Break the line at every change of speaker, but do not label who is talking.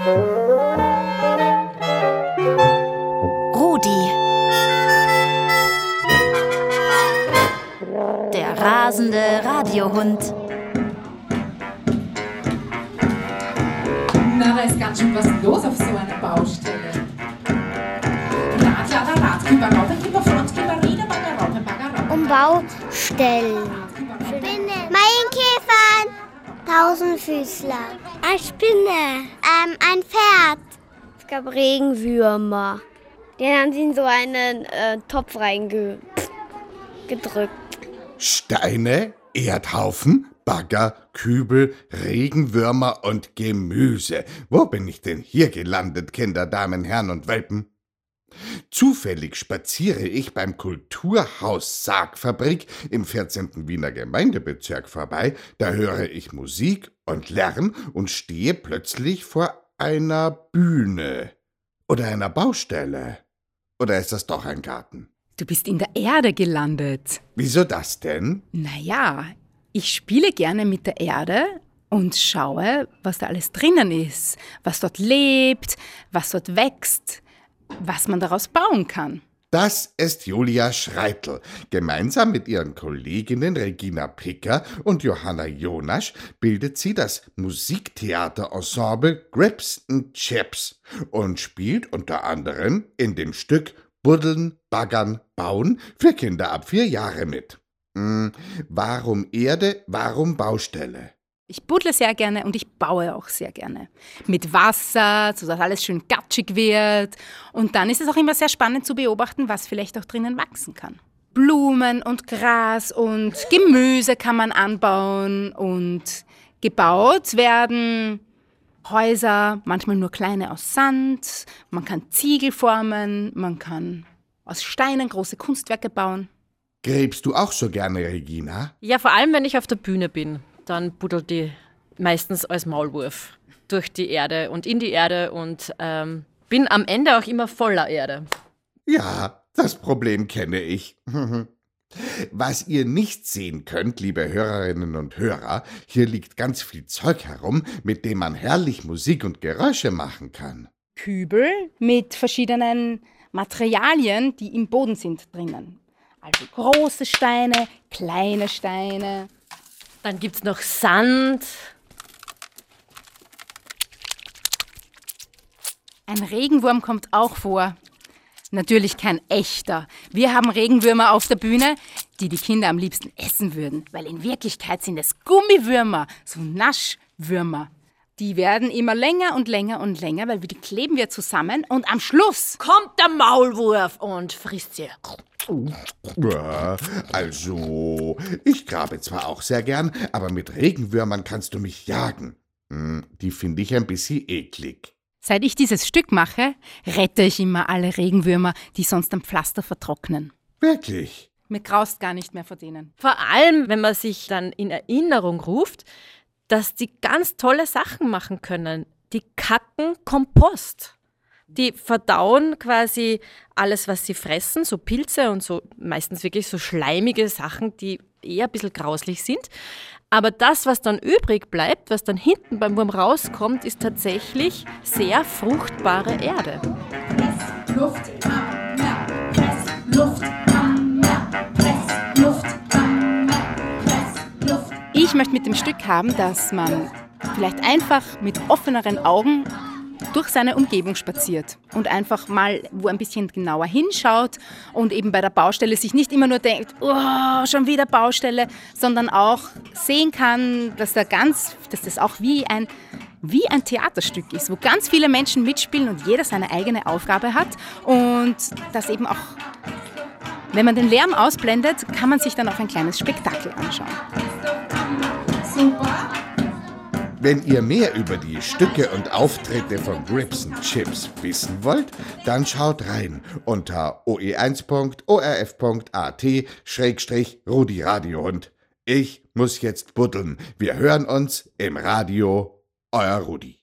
Rudi. Der rasende Radiohund.
Na, da ist ganz schön was los auf so einer Baustelle. Rad, Rad, Rad, Kipper, Raupe, Kipper, Front, Kipper, Rieder, Bagger, Raupe, Bagger, Raupe.
Umbaustellen.
Spinne.
Tausendfüßler. Eine Spinne. Ähm, ein Pferd. Es gab Regenwürmer. Die haben sie in so einen äh, Topf reingedrückt.
Steine, Erdhaufen, Bagger, Kübel, Regenwürmer und Gemüse. Wo bin ich denn hier gelandet, Kinder, Damen, Herren und Welpen? Zufällig spaziere ich beim Kulturhaus Sargfabrik im 14. Wiener Gemeindebezirk vorbei, da höre ich Musik und Lärm und stehe plötzlich vor einer Bühne oder einer Baustelle. Oder ist das doch ein Garten?
Du bist in der Erde gelandet.
Wieso das denn?
Naja, ich spiele gerne mit der Erde und schaue, was da alles drinnen ist, was dort lebt, was dort wächst, was man daraus bauen kann.
Das ist Julia Schreitl. Gemeinsam mit ihren Kolleginnen Regina Picker und Johanna Jonasch bildet sie das Musiktheaterensemble Grips and Chips und spielt unter anderem in dem Stück Buddeln, Baggern, Bauen für Kinder ab vier Jahre mit. Hm, warum Erde, warum Baustelle?
Ich buddle sehr gerne und ich baue auch sehr gerne. Mit Wasser, sodass alles schön gatschig wird. Und dann ist es auch immer sehr spannend zu beobachten, was vielleicht auch drinnen wachsen kann. Blumen und Gras und Gemüse kann man anbauen und gebaut werden Häuser, manchmal nur kleine aus Sand. Man kann Ziegel formen, man kann aus Steinen große Kunstwerke bauen.
Gräbst du auch so gerne, Regina?
Ja, vor allem, wenn ich auf der Bühne bin. Dann buddelt die meistens als Maulwurf durch die Erde und in die Erde und ähm, bin am Ende auch immer voller Erde.
Ja, das Problem kenne ich. Was ihr nicht sehen könnt, liebe Hörerinnen und Hörer, hier liegt ganz viel Zeug herum, mit dem man herrlich Musik und Geräusche machen kann.
Kübel mit verschiedenen Materialien, die im Boden sind drinnen. Also große Steine, kleine Steine.
Dann gibt es noch Sand.
Ein Regenwurm kommt auch vor. Natürlich kein echter. Wir haben Regenwürmer auf der Bühne, die die Kinder am liebsten essen würden, weil in Wirklichkeit sind es Gummiwürmer, so Naschwürmer. Die werden immer länger und länger und länger, weil die kleben wir zusammen und am Schluss
kommt der Maulwurf und frisst sie.
Ja, also, ich grabe zwar auch sehr gern, aber mit Regenwürmern kannst du mich jagen. Hm, die finde ich ein bisschen eklig.
Seit ich dieses Stück mache, rette ich immer alle Regenwürmer, die sonst am Pflaster vertrocknen.
Wirklich?
Mir graust gar nicht mehr vor denen.
Vor allem, wenn man sich dann in Erinnerung ruft, dass die ganz tolle Sachen machen können. Die kacken Kompost. Die verdauen quasi alles, was sie fressen, so Pilze und so meistens wirklich so schleimige Sachen, die eher ein bisschen grauslich sind. Aber das, was dann übrig bleibt, was dann hinten beim Wurm rauskommt, ist tatsächlich sehr fruchtbare Erde.
Press, Luft, am Meer. Press, Luft,
Ich möchte mit dem Stück haben, dass man vielleicht einfach mit offeneren Augen durch seine Umgebung spaziert und einfach mal wo ein bisschen genauer hinschaut und eben bei der Baustelle sich nicht immer nur denkt, oh, schon wieder Baustelle, sondern auch sehen kann, dass da ganz, dass das auch wie ein wie ein Theaterstück ist, wo ganz viele Menschen mitspielen und jeder seine eigene Aufgabe hat und das eben auch wenn man den Lärm ausblendet, kann man sich dann auch ein kleines Spektakel anschauen.
Super.
Wenn ihr mehr über die Stücke und Auftritte von Grips Chips wissen wollt, dann schaut rein unter oe1.orf.at-rudi Radiohund. Ich muss jetzt buddeln. Wir hören uns im Radio. Euer Rudi.